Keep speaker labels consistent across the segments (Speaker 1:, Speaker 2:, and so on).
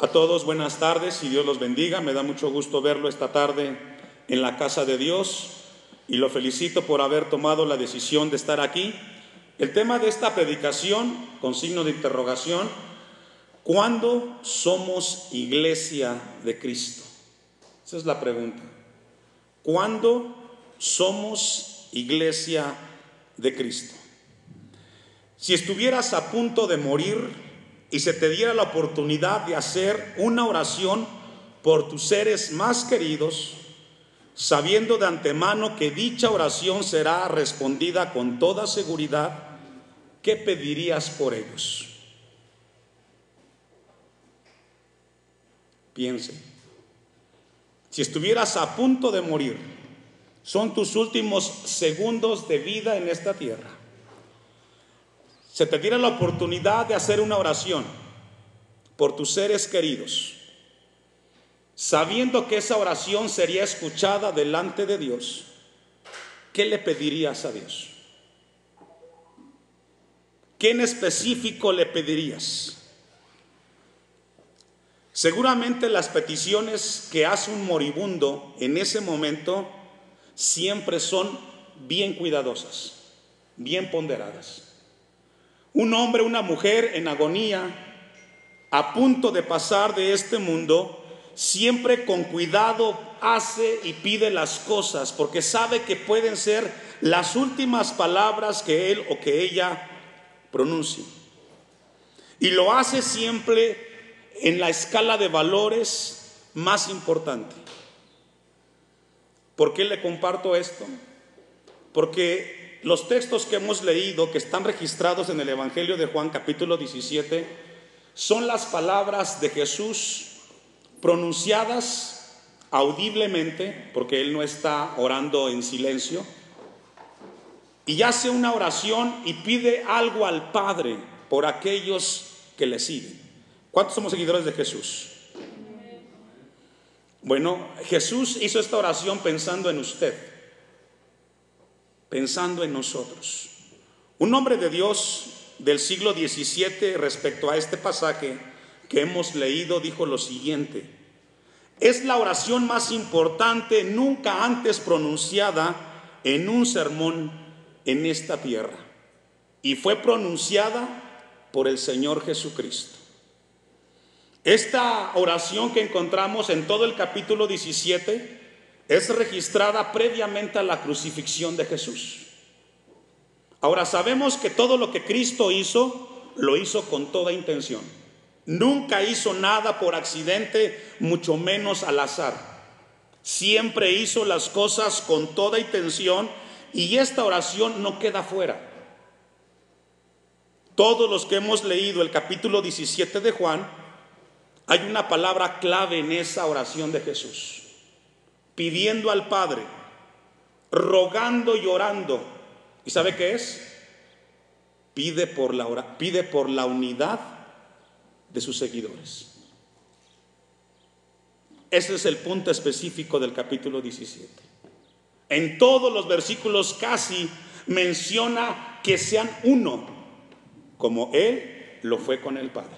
Speaker 1: A todos buenas tardes y Dios los bendiga. Me da mucho gusto verlo esta tarde en la casa de Dios y lo felicito por haber tomado la decisión de estar aquí. El tema de esta predicación, con signo de interrogación, ¿cuándo somos iglesia de Cristo? Esa es la pregunta. ¿Cuándo somos iglesia de Cristo? Si estuvieras a punto de morir, y se te diera la oportunidad de hacer una oración por tus seres más queridos, sabiendo de antemano que dicha oración será respondida con toda seguridad, ¿qué pedirías por ellos? Piense, si estuvieras a punto de morir, son tus últimos segundos de vida en esta tierra se te diera la oportunidad de hacer una oración por tus seres queridos, sabiendo que esa oración sería escuchada delante de Dios, ¿qué le pedirías a Dios? ¿Qué en específico le pedirías? Seguramente las peticiones que hace un moribundo en ese momento siempre son bien cuidadosas, bien ponderadas. Un hombre, una mujer en agonía, a punto de pasar de este mundo, siempre con cuidado hace y pide las cosas porque sabe que pueden ser las últimas palabras que él o que ella pronuncie. Y lo hace siempre en la escala de valores más importante. ¿Por qué le comparto esto? Porque los textos que hemos leído, que están registrados en el Evangelio de Juan capítulo 17, son las palabras de Jesús pronunciadas audiblemente, porque Él no está orando en silencio, y hace una oración y pide algo al Padre por aquellos que le siguen. ¿Cuántos somos seguidores de Jesús? Bueno, Jesús hizo esta oración pensando en usted pensando en nosotros. Un hombre de Dios del siglo XVII respecto a este pasaje que hemos leído dijo lo siguiente, es la oración más importante nunca antes pronunciada en un sermón en esta tierra y fue pronunciada por el Señor Jesucristo. Esta oración que encontramos en todo el capítulo 17 es registrada previamente a la crucifixión de Jesús. Ahora sabemos que todo lo que Cristo hizo, lo hizo con toda intención. Nunca hizo nada por accidente, mucho menos al azar. Siempre hizo las cosas con toda intención y esta oración no queda fuera. Todos los que hemos leído el capítulo 17 de Juan, hay una palabra clave en esa oración de Jesús pidiendo al Padre, rogando y orando. ¿Y sabe qué es? Pide por la, pide por la unidad de sus seguidores. Ese es el punto específico del capítulo 17. En todos los versículos casi menciona que sean uno, como Él lo fue con el Padre.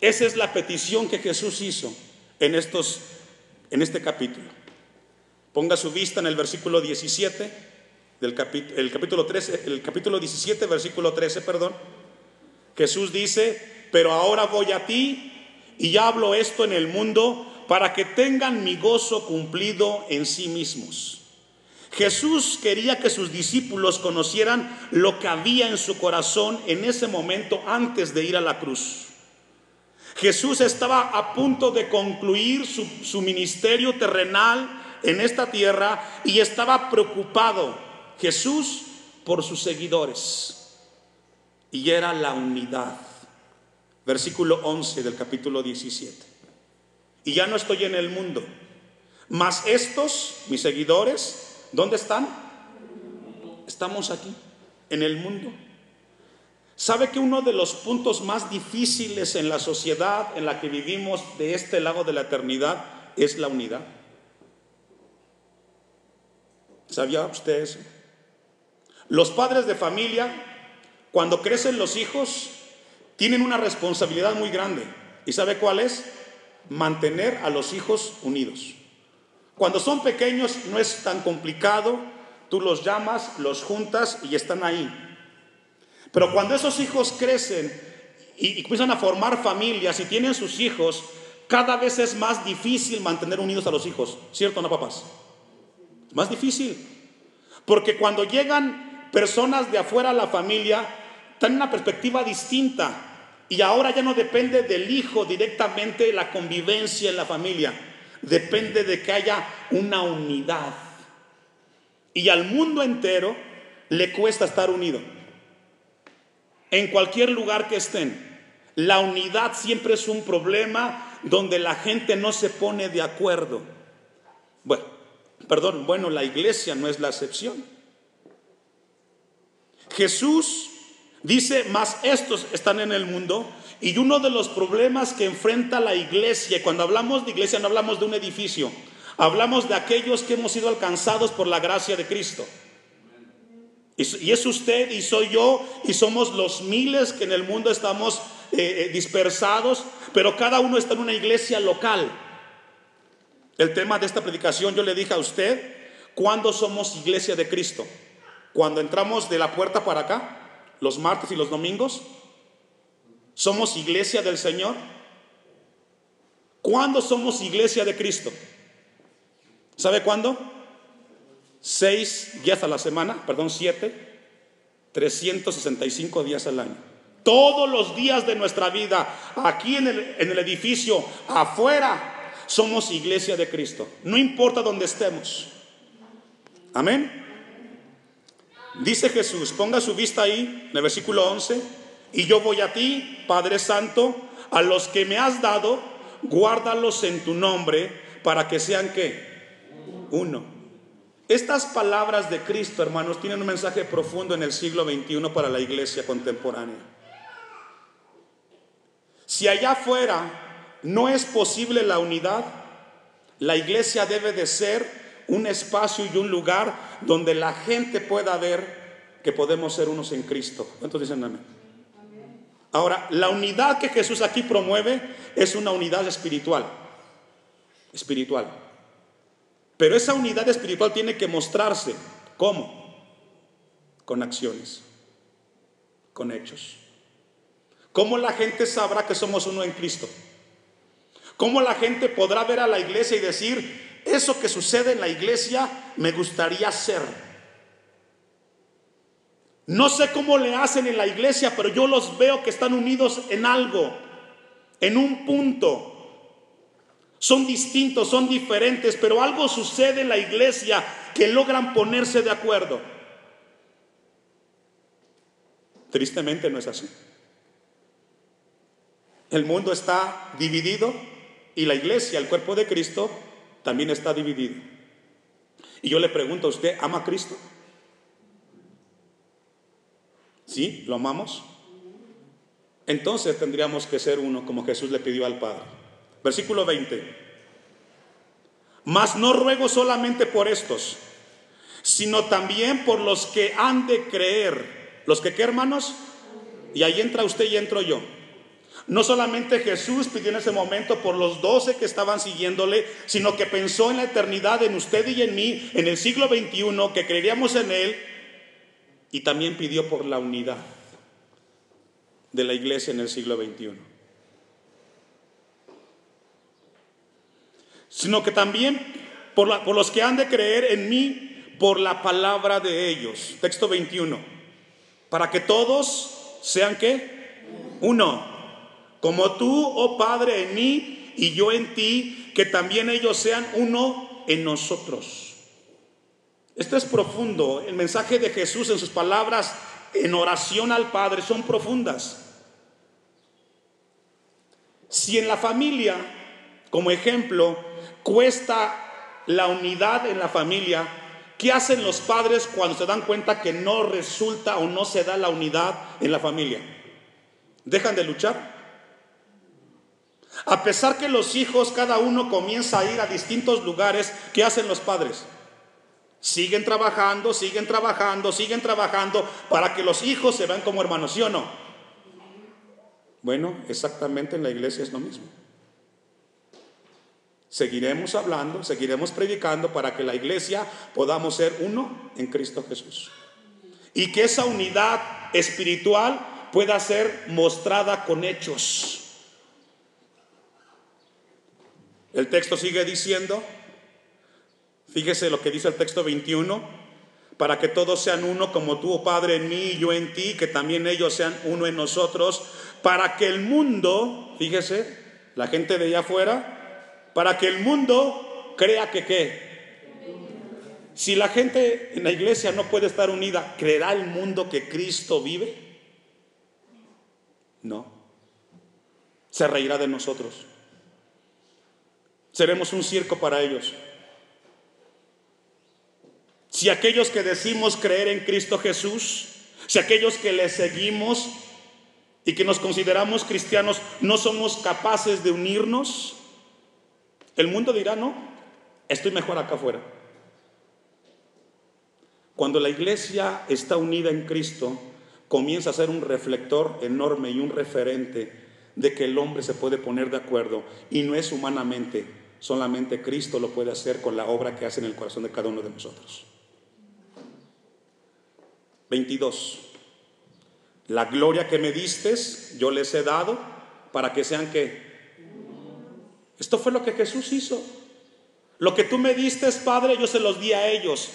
Speaker 1: Esa es la petición que Jesús hizo en estos en este capítulo. Ponga su vista en el versículo 17 del capítulo, el capítulo 13, el capítulo 17, versículo 13, perdón. Jesús dice, pero ahora voy a ti y hablo esto en el mundo para que tengan mi gozo cumplido en sí mismos. Jesús quería que sus discípulos conocieran lo que había en su corazón en ese momento antes de ir a la cruz. Jesús estaba a punto de concluir su, ministerio terrenal en esta tierra y estaba preocupado Jesús por sus seguidores. Y era la unidad. Versículo 11 del capítulo 17. Y ya no estoy en el mundo. Mas estos, mis seguidores, ¿dónde están? Estamos aquí, en el mundo. ¿Sabe que uno de los puntos más difíciles en la sociedad en la que vivimos de este lado de la eternidad es la unidad? ¿Sabía usted eso? Los padres de familia, cuando crecen los hijos, tienen una responsabilidad muy grande ¿Y sabe cuál es? Mantener a los hijos unidos. Cuando son pequeños no es tan complicado, tú los llamas, los juntas y están ahí. Pero cuando esos hijos crecen y, empiezan a formar familias y tienen sus hijos, cada vez es más difícil mantener unidos a los hijos, ¿cierto no, papás? Más difícil. Porque cuando llegan personas de afuera a la familia, tienen una perspectiva distinta. Y ahora ya no depende del hijo directamente la convivencia en la familia. Depende de que haya una unidad. Y al mundo entero le cuesta estar unido. En cualquier lugar que estén. La unidad siempre es un problema donde la gente no se pone de acuerdo. Bueno, perdón, bueno, la iglesia no es la excepción. Jesús dice, más estos están en el mundo. Y uno de los problemas que enfrenta la iglesia, cuando hablamos de iglesia no hablamos de un edificio, hablamos de aquellos que hemos sido alcanzados por la gracia de Cristo. Y es usted y soy yo y somos los miles que en el mundo estamos eh, eh, dispersados, pero cada uno está en una iglesia local. El tema de esta predicación yo le dije a usted, ¿cuándo somos iglesia de Cristo? Cuando entramos de la puerta para acá, los martes y los domingos. ¿Somos iglesia del Señor? ¿Cuándo somos iglesia de Cristo? ¿Sabe cuándo? Seis días a la semana, perdón, siete, 365 días al año. Todos los días de nuestra vida, aquí en el, en el edificio, afuera, somos iglesia de Cristo. No importa dónde estemos. Amén. Dice Jesús, ponga su vista ahí, en el versículo 11, y yo voy a ti, Padre Santo, a los que me has dado, guárdalos en tu nombre, para que sean que uno. Estas palabras de Cristo, hermanos, tienen un mensaje profundo en el siglo XXI para la iglesia contemporánea. Si allá afuera no es posible la unidad, la iglesia debe de ser un espacio y un lugar donde la gente pueda ver que podemos ser unos en Cristo. ¿Cuántos dicen amén? Ahora, la unidad que Jesús aquí promueve es una unidad espiritual. Espiritual. Pero esa unidad espiritual tiene que mostrarse. ¿Cómo? Con acciones, con hechos. ¿Cómo la gente sabrá que somos uno en Cristo? ¿Cómo la gente podrá ver a la iglesia y decir, eso que sucede en la iglesia me gustaría ser? No sé cómo le hacen en la iglesia, pero yo los veo que están unidos en algo, en un punto. Son distintos, son diferentes, pero algo sucede en la iglesia que logran ponerse de acuerdo. Tristemente no es así. El mundo está dividido y la iglesia, el cuerpo de Cristo, también está dividido. Y yo le pregunto a usted, ¿ama a Cristo? ¿Sí? ¿Lo amamos? Entonces tendríamos que ser uno como Jesús le pidió al Padre. Versículo 20. Mas no ruego solamente por estos, sino también por los que han de creer. ¿Los que qué, hermanos? Y ahí entra usted y entro yo. No solamente Jesús pidió en ese momento por los doce que estaban siguiéndole, sino que pensó en la eternidad, en usted y en mí, en el siglo XXI, que creeríamos en Él, y también pidió por la unidad de la iglesia en el siglo XXI. Sino que también por, por los que han de creer en mí por la palabra de ellos. Texto 21. Para que todos sean que uno como tú, oh Padre, en mí y yo en ti, que también ellos sean uno en nosotros. Esto es profundo. El mensaje de Jesús en sus palabras en oración al Padre son profundas. Si en la familia, como ejemplo, cuesta la unidad en la familia, ¿qué hacen los padres cuando se dan cuenta que no resulta o no se da la unidad en la familia? ¿Dejan de luchar? A pesar que los hijos, cada uno comienza a ir a distintos lugares, ¿qué hacen los padres? Siguen trabajando, siguen trabajando, siguen trabajando para que los hijos se vean como hermanos, ¿sí o no? Bueno, exactamente en la iglesia es lo mismo. Seguiremos hablando, seguiremos predicando para que la iglesia podamos ser uno en Cristo Jesús. Y que esa unidad espiritual pueda ser mostrada con hechos. El texto sigue diciendo, fíjese lo que dice el texto 21, para que todos sean uno como tú, oh Padre, en mí y yo en ti, que también ellos sean uno en nosotros, para que el mundo, fíjese, la gente de allá afuera, para que el mundo crea que qué. Si la gente en la iglesia no puede estar unida, ¿creerá el mundo que Cristo vive? No. Se reirá de nosotros. Seremos un circo para ellos. Si aquellos que decimos creer en Cristo Jesús, si aquellos que le seguimos y que nos consideramos cristianos no somos capaces de unirnos, el mundo dirá, no, estoy mejor acá afuera. Cuando la iglesia está unida en Cristo, comienza a ser un reflector enorme y un referente de que el hombre se puede poner de acuerdo y no es humanamente, solamente Cristo lo puede hacer con la obra que hace en el corazón de cada uno de nosotros. 22. La gloria que me diste, yo les he dado para que sean que. Esto fue lo que Jesús hizo. Lo que tú me diste, Padre, yo se los di a ellos.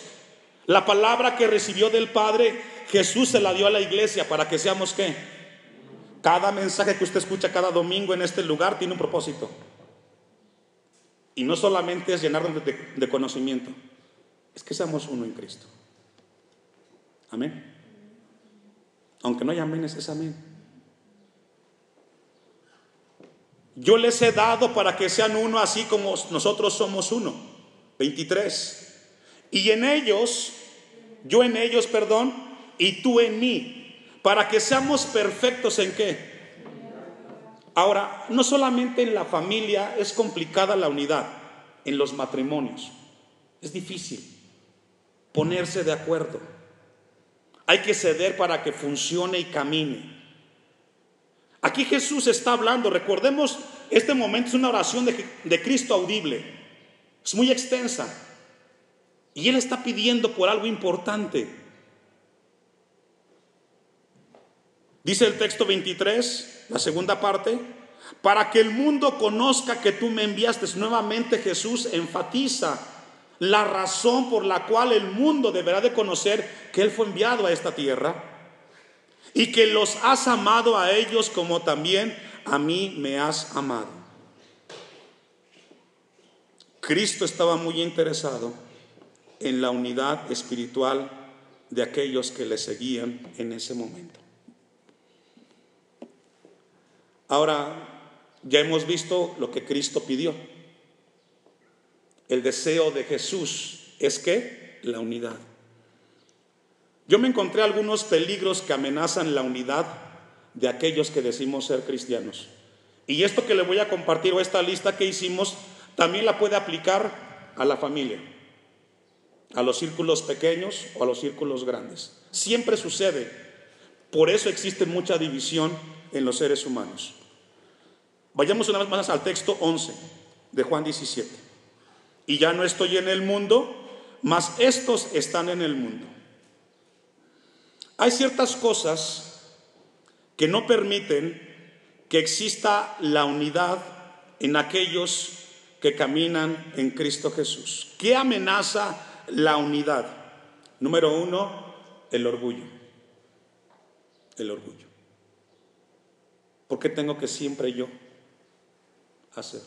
Speaker 1: La palabra que recibió del Padre, Jesús se la dio a la iglesia para que seamos qué. Cada mensaje que usted escucha cada domingo en este lugar tiene un propósito. Y no solamente es llenarnos de, conocimiento, es que seamos uno en Cristo. Amén. Aunque no amén, es amén. Yo les he dado para que sean uno así como nosotros somos uno. 23. Y en ellos, yo en ellos, perdón, y tú en mí, para que seamos perfectos en qué. Ahora, no solamente en la familia es complicada la unidad, en los matrimonios. Es difícil ponerse de acuerdo. Hay que ceder para que funcione y camine. Aquí Jesús está hablando, recordemos, este momento es una oración de, Cristo audible, es muy extensa. Y Él está pidiendo por algo importante. Dice el texto 23, la segunda parte, para que el mundo conozca que tú me enviaste. Nuevamente Jesús enfatiza la razón por la cual el mundo deberá de conocer que Él fue enviado a esta tierra y que los has amado a ellos como también a mí me has amado. Cristo estaba muy interesado en la unidad espiritual de aquellos que le seguían en ese momento. Ahora, ya hemos visto lo que Cristo pidió. El deseo de Jesús es que la unidad. Yo me encontré algunos peligros que amenazan la unidad de aquellos que decimos ser cristianos. Y esto que le voy a compartir o esta lista que hicimos también la puede aplicar a la familia, a los círculos pequeños o a los círculos grandes. Siempre sucede. Por eso existe mucha división en los seres humanos. Vayamos una vez más al texto 11 de Juan 17 y ya no estoy en el mundo, mas estos están en el mundo. Hay ciertas cosas que no permiten que exista la unidad en aquellos que caminan en Cristo Jesús. ¿Qué amenaza la unidad? Número uno, el orgullo. El orgullo. ¿Por qué tengo que siempre yo hacer?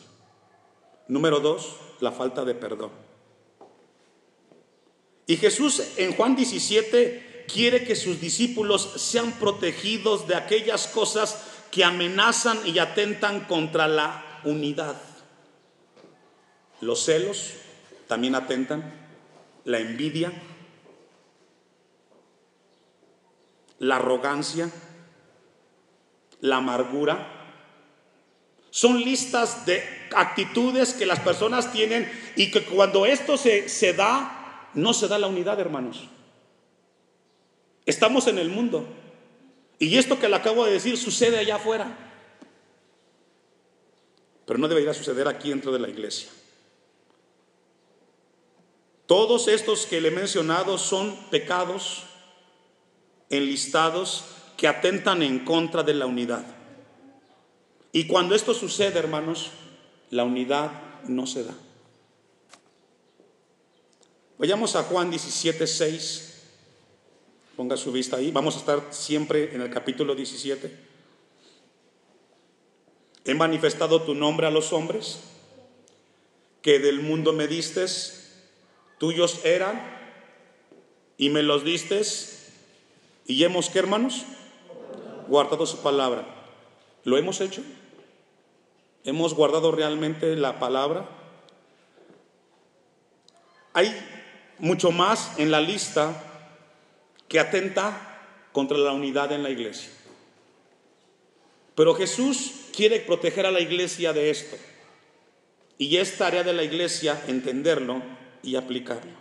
Speaker 1: Número dos, la falta de perdón. Y Jesús en Juan 17 quiere que sus discípulos sean protegidos de aquellas cosas que amenazan y atentan contra la unidad. Los celos también atentan, la envidia, la arrogancia, la amargura, son listas de actitudes que las personas tienen y que cuando esto se, se da, no se da la unidad, hermanos. Estamos en el mundo. Y esto que le acabo de decir sucede allá afuera. pero no debería suceder aquí dentro de la iglesia. Todos estos que le he mencionado son pecados enlistados que atentan en contra de la unidad. Y cuando esto sucede, hermanos, la unidad no se da. Vayamos a Juan 17, 6. Ponga su vista ahí. Vamos a estar siempre en el capítulo 17. He manifestado tu nombre a los hombres, que del mundo me distes, tuyos eran, y me los distes, y hemos, ¿qué hermanos? Guardado su palabra. ¿Lo hemos hecho? ¿Hemos guardado realmente la palabra? Hay mucho más en la lista que atenta contra la unidad en la iglesia. Pero Jesús quiere proteger a la iglesia de esto. Y es tarea de la iglesia entenderlo y aplicarlo.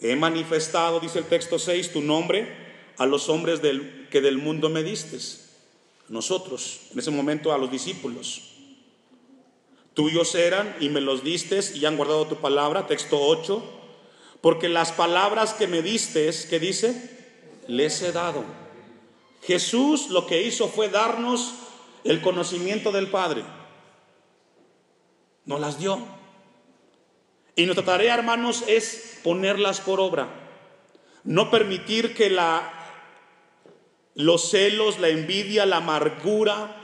Speaker 1: He manifestado, dice el texto 6, tu nombre a los hombres que del mundo me distes. Nosotros, en ese momento a los discípulos. Tuyos eran y me los distes y han guardado tu palabra, texto 8 porque las palabras que me diste, ¿qué dice? Les he dado. Jesús lo que hizo fue darnos el conocimiento del Padre. Nos las dio. Y nuestra tarea, hermanos, es ponerlas por obra. No permitir que la, los celos, la envidia, la amargura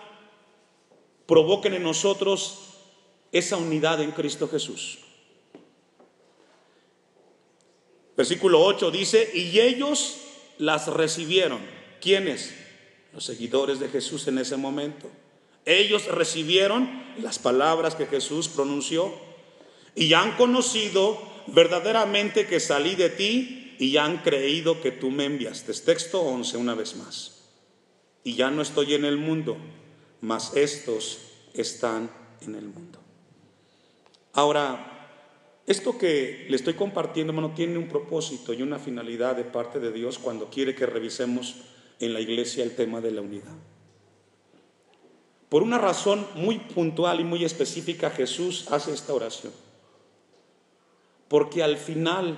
Speaker 1: provoquen en nosotros esa unidad en Cristo Jesús. Versículo 8 dice, y ellos las recibieron. ¿Quiénes? Los seguidores de Jesús en ese momento. Ellos recibieron las palabras que Jesús pronunció y han conocido verdaderamente que salí de ti y han creído que tú me enviaste. Texto 11 una vez más. Y ya no estoy en el mundo, mas estos están en el mundo. Ahora, esto que le estoy compartiendo, hermano, tiene un propósito y una finalidad de parte de Dios cuando quiere que revisemos en la iglesia el tema de la unidad. Por una razón muy puntual y muy específica, Jesús hace esta oración. Porque al final,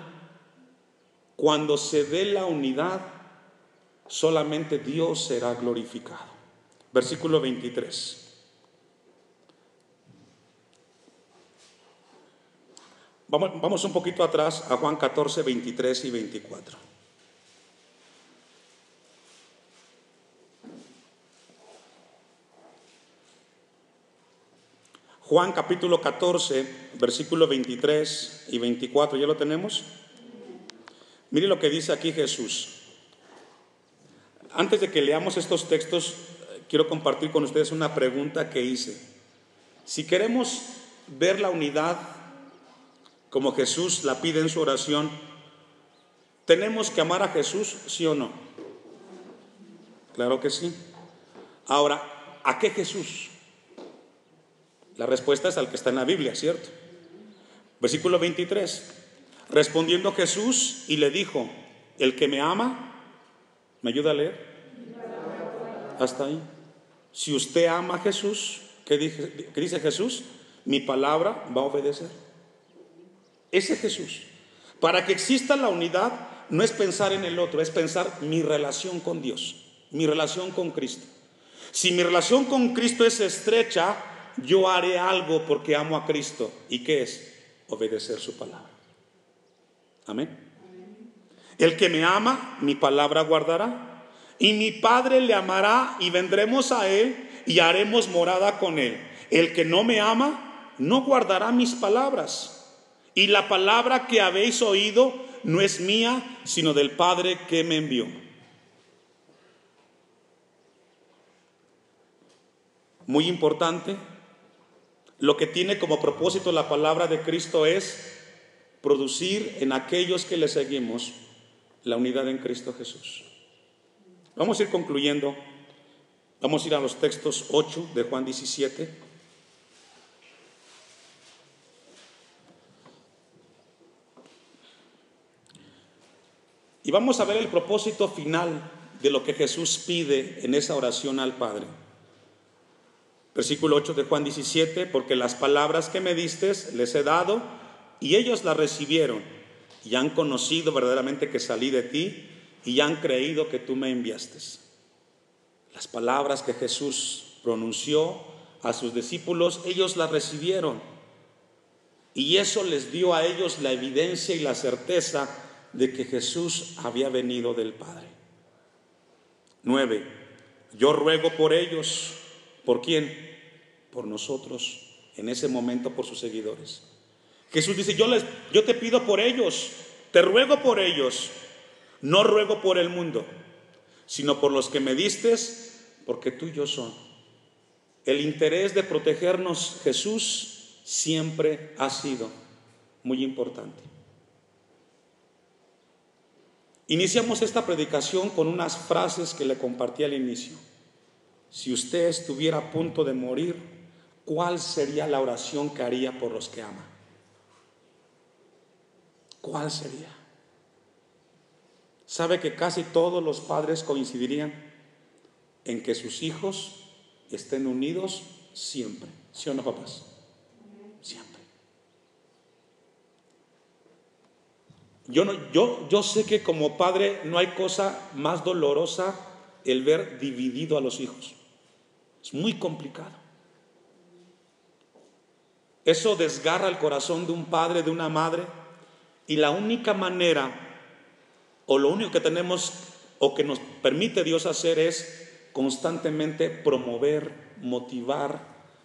Speaker 1: cuando se dé la unidad, solamente Dios será glorificado. Versículo 23. Vamos, un poquito atrás a Juan 14, 23 y 24. Juan capítulo 14, versículo 23 y 24, ¿ya lo tenemos? Mire lo que dice aquí Jesús. Antes de que leamos estos textos, quiero compartir con ustedes una pregunta que hice. Si queremos ver la unidad como Jesús la pide en su oración, ¿tenemos que amar a Jesús, sí o no? Claro que sí. Ahora, ¿a qué Jesús? La respuesta es al que está en la Biblia, ¿cierto? Versículo 23. Respondiendo Jesús y le dijo, el que me ama, ¿me ayuda a leer? Hasta ahí. Si usted ama a Jesús, ¿qué dice Jesús? Mi palabra va a obedecer. Ese es Jesús. Para que exista la unidad, no es pensar en el otro, es pensar mi relación con Dios, mi relación con Cristo. Si mi relación con Cristo es estrecha, yo haré algo porque amo a Cristo. ¿Y qué es? Obedecer su palabra. Amén. El que me ama, mi palabra guardará. Y mi Padre le amará y vendremos a Él y haremos morada con Él. El que no me ama, no guardará mis palabras y la palabra que habéis oído no es mía, sino del Padre que me envió. Muy importante, lo que tiene como propósito la palabra de Cristo es producir en aquellos que le seguimos la unidad en Cristo Jesús. Vamos a ir concluyendo. Vamos a ir a los textos 8 de Juan 17. Y vamos a ver el propósito final de lo que Jesús pide en esa oración al Padre. Versículo 8 de Juan 17, porque las palabras que me diste les he dado y ellos las recibieron y han conocido verdaderamente que salí de ti y han creído que tú me enviaste. Las palabras que Jesús pronunció a sus discípulos, ellos las recibieron. Y eso les dio a ellos la evidencia y la certeza de que Jesús había venido del Padre. 9. Yo ruego por ellos. ¿Por quién? Por nosotros. En ese momento por sus seguidores. Jesús dice, yo, les, yo te pido por ellos, te ruego por ellos, no ruego por el mundo, sino por los que me distes, porque yo son. El interés de protegernos Jesús siempre ha sido muy importante. Iniciamos esta predicación con unas frases que le compartí al inicio. Si usted estuviera a punto de morir, ¿cuál sería la oración que haría por los que ama? ¿Cuál sería? ¿Sabe que casi todos los padres coincidirían en que sus hijos estén unidos siempre? ¿Sí o no, papás? Siempre. Yo, no, yo, yo sé que como padre no hay cosa más dolorosa el ver dividido a los hijos. Es muy complicado. Eso desgarra el corazón de un padre, de una madre, y la única manera, o lo único que tenemos, o que nos permite Dios hacer es constantemente promover, motivar,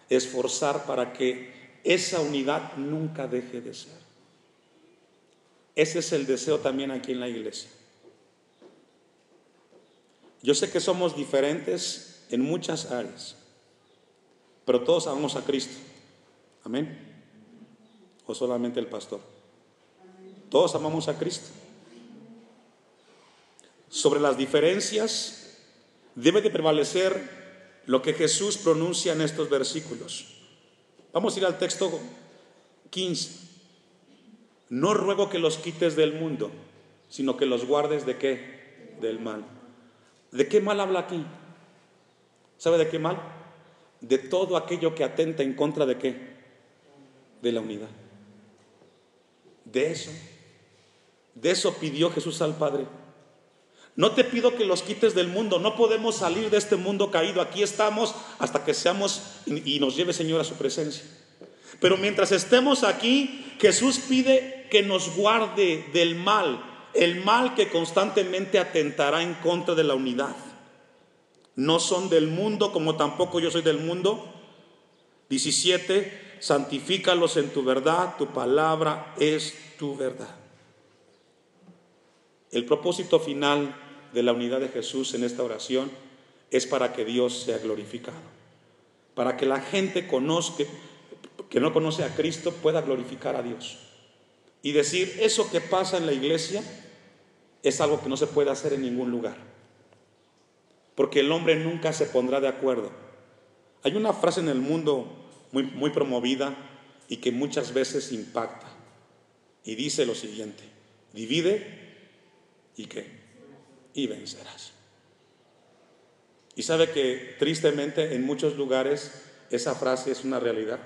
Speaker 1: esforzar para que esa unidad nunca deje de ser. Ese es el deseo también aquí en la iglesia. Yo sé que somos diferentes en muchas áreas, pero todos amamos a Cristo. Amén. O solamente el pastor. Todos amamos a Cristo. Sobre las diferencias debe de prevalecer lo que Jesús pronuncia en estos versículos. Vamos a ir al texto 15. No ruego que los quites del mundo, sino que los guardes de qué? Del mal. ¿De qué mal habla aquí? ¿Sabe de qué mal? De todo aquello que atenta en contra de qué? De la unidad. De eso de eso pidió Jesús al Padre. No te pido que los quites del mundo, no podemos salir de este mundo caído, aquí estamos hasta que seamos y nos lleve Señor a su presencia. Pero mientras estemos aquí, Jesús pide que nos guarde del mal, el mal que constantemente atentará en contra de la unidad. No son del mundo como tampoco yo soy del mundo. 17, santifícalos en tu verdad, tu palabra es tu verdad. El propósito final de la unidad de Jesús en esta oración es para que Dios sea glorificado, para que la gente conozca, que no conoce a Cristo pueda glorificar a Dios y decir, eso que pasa en la iglesia es algo que no se puede hacer en ningún lugar, porque el hombre nunca se pondrá de acuerdo. Hay una frase en el mundo muy, muy promovida y que muchas veces impacta y dice lo siguiente, divide ¿Y qué? Y vencerás. Y sabe que tristemente en muchos lugares esa frase es una realidad.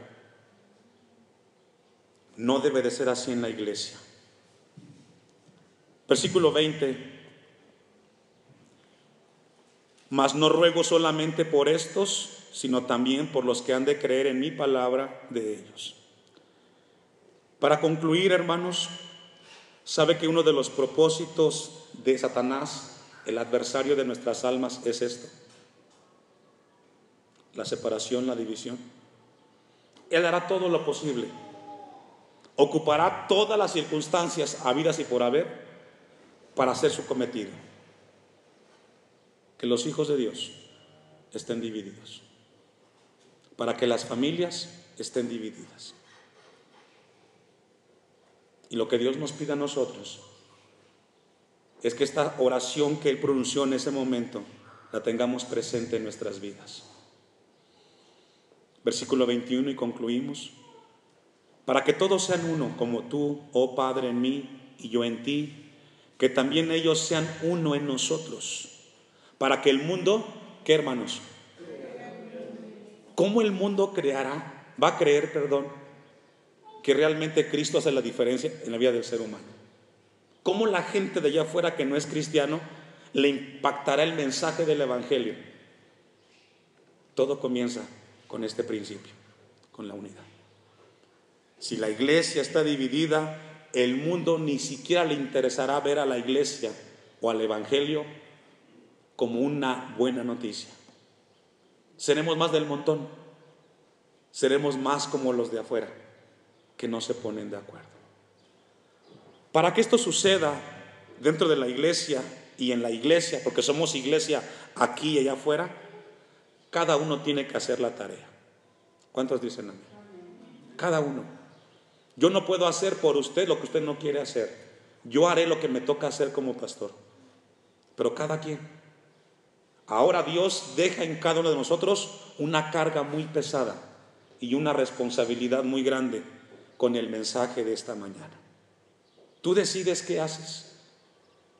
Speaker 1: No debe de ser así en la iglesia. Versículo 20. Mas no ruego solamente por estos, sino también por los que han de creer en mi palabra de ellos. Para concluir, hermanos, ¿Sabe que uno de los propósitos de Satanás, el adversario de nuestras almas, es esto? La separación, la división. Él hará todo lo posible. Ocupará todas las circunstancias habidas y por haber para hacer su cometido. Que los hijos de Dios estén divididos. Para que las familias estén divididas. Y lo que Dios nos pide a nosotros es que esta oración que Él pronunció en ese momento la tengamos presente en nuestras vidas. Versículo 21 y concluimos. Para que todos sean uno, como tú, oh Padre, en mí y yo en ti, que también ellos sean uno en nosotros. Para que el mundo, ¿qué hermanos? ¿cómo el mundo creará, va a creer, perdón, que realmente Cristo hace la diferencia en la vida del ser humano? ¿Cómo la gente de allá afuera que no es cristiano le impactará el mensaje del Evangelio? Todo comienza con este principio, con la unidad. Si la iglesia está dividida, el mundo ni siquiera le interesará ver a la iglesia o al Evangelio como una buena noticia. Seremos más del montón, seremos más como los de afuera, que no se ponen de acuerdo. Para que esto suceda dentro de la iglesia y en la iglesia, porque somos iglesia aquí y allá afuera, cada uno tiene que hacer la tarea. ¿Cuántos dicen amén? Cada uno. Yo no puedo hacer por usted lo que usted no quiere hacer. Yo haré lo que me toca hacer como pastor. Pero cada quien. Ahora Dios deja en cada uno de nosotros una carga muy pesada y una responsabilidad muy grande con el mensaje de esta mañana. Tú decides qué haces.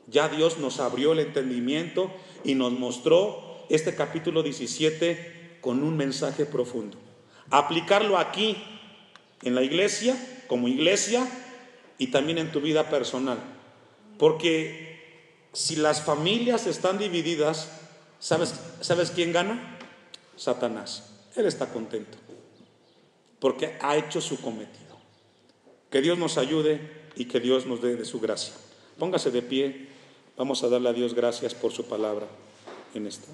Speaker 1: Ya Dios nos abrió el entendimiento y nos mostró este capítulo 17 con un mensaje profundo. Aplicarlo aquí, en la iglesia, como iglesia, y también en tu vida personal. Porque si las familias están divididas, ¿sabes, ¿sabes quién gana? Satanás. Él está contento. Porque ha hecho su cometido. Que Dios nos ayude y que Dios nos dé de su gracia. Póngase de pie. Vamos a darle a Dios gracias por su palabra en esta.